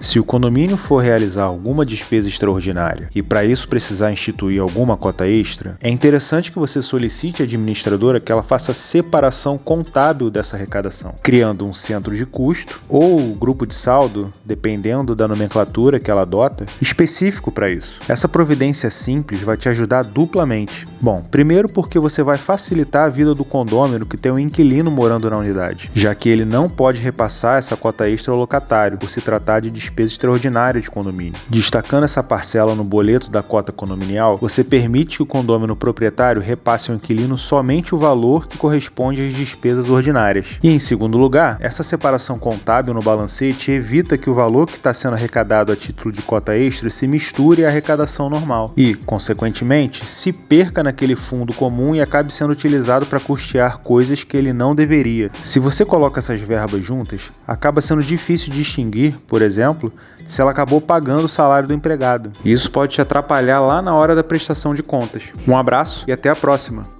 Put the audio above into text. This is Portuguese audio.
Se o condomínio for realizar alguma despesa extraordinária e para isso precisar instituir alguma cota extra, é interessante que você solicite à administradora que ela faça separação contábil dessa arrecadação, criando um centro de custo ou grupo de saldo, dependendo da nomenclatura que ela adota, específico para isso. Essa providência simples vai te ajudar duplamente. Bom, primeiro porque você vai facilitar a vida do condômino que tem um inquilino morando na unidade, já que ele não pode repassar essa cota extra ao locatário por se tratar de despesa extraordinária de condomínio. Destacando essa parcela no boleto da cota condominial, você permite que o condômino proprietário repasse ao inquilino somente o valor que corresponde às despesas ordinárias. E em segundo lugar, essa separação contábil no balancete evita que o valor que está sendo arrecadado a título de cota extra se misture à arrecadação normal e, consequentemente, se perca naquele fundo comum e acabe sendo utilizado para custear coisas que ele não deveria. Se você coloca essas verbas juntas, acaba sendo difícil distinguir, por exemplo, se ela acabou pagando o salário do empregado. E isso pode te atrapalhar lá na hora da prestação de contas. Um abraço e até a próxima!